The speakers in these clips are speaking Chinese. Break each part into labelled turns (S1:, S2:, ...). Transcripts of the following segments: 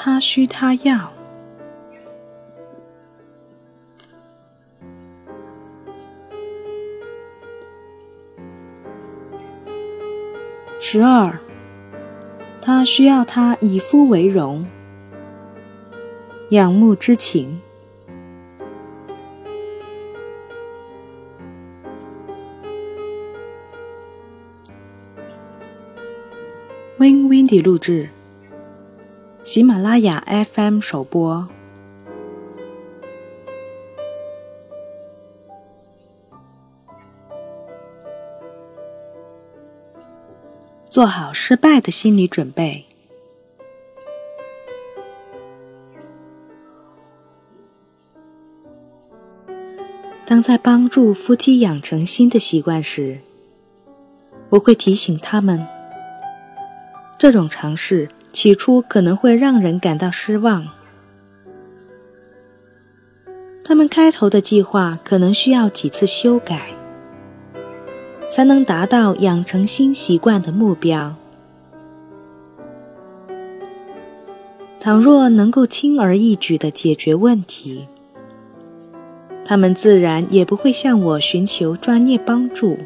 S1: 他需他要。十二，他需要他以夫为荣，仰慕之情。Win Windy 录制，喜马拉雅 FM 首播。做好失败的心理准备。当在帮助夫妻养成新的习惯时，我会提醒他们。这种尝试起初可能会让人感到失望，他们开头的计划可能需要几次修改，才能达到养成新习惯的目标。倘若能够轻而易举地解决问题，他们自然也不会向我寻求专业帮助。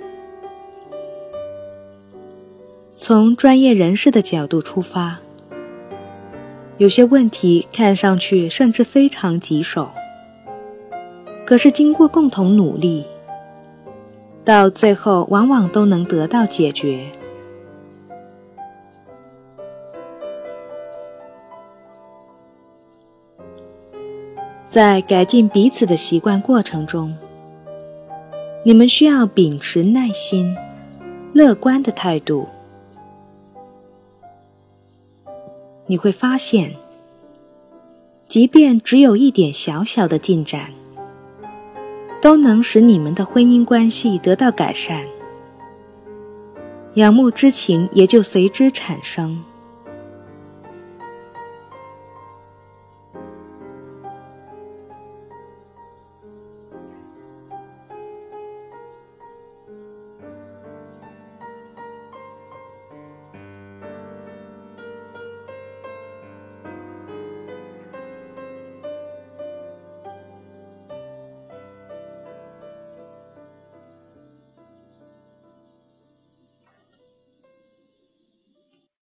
S1: 从专业人士的角度出发，有些问题看上去甚至非常棘手，可是经过共同努力，到最后往往都能得到解决。在改进彼此的习惯过程中，你们需要秉持耐心、乐观的态度。你会发现，即便只有一点小小的进展，都能使你们的婚姻关系得到改善，仰慕之情也就随之产生。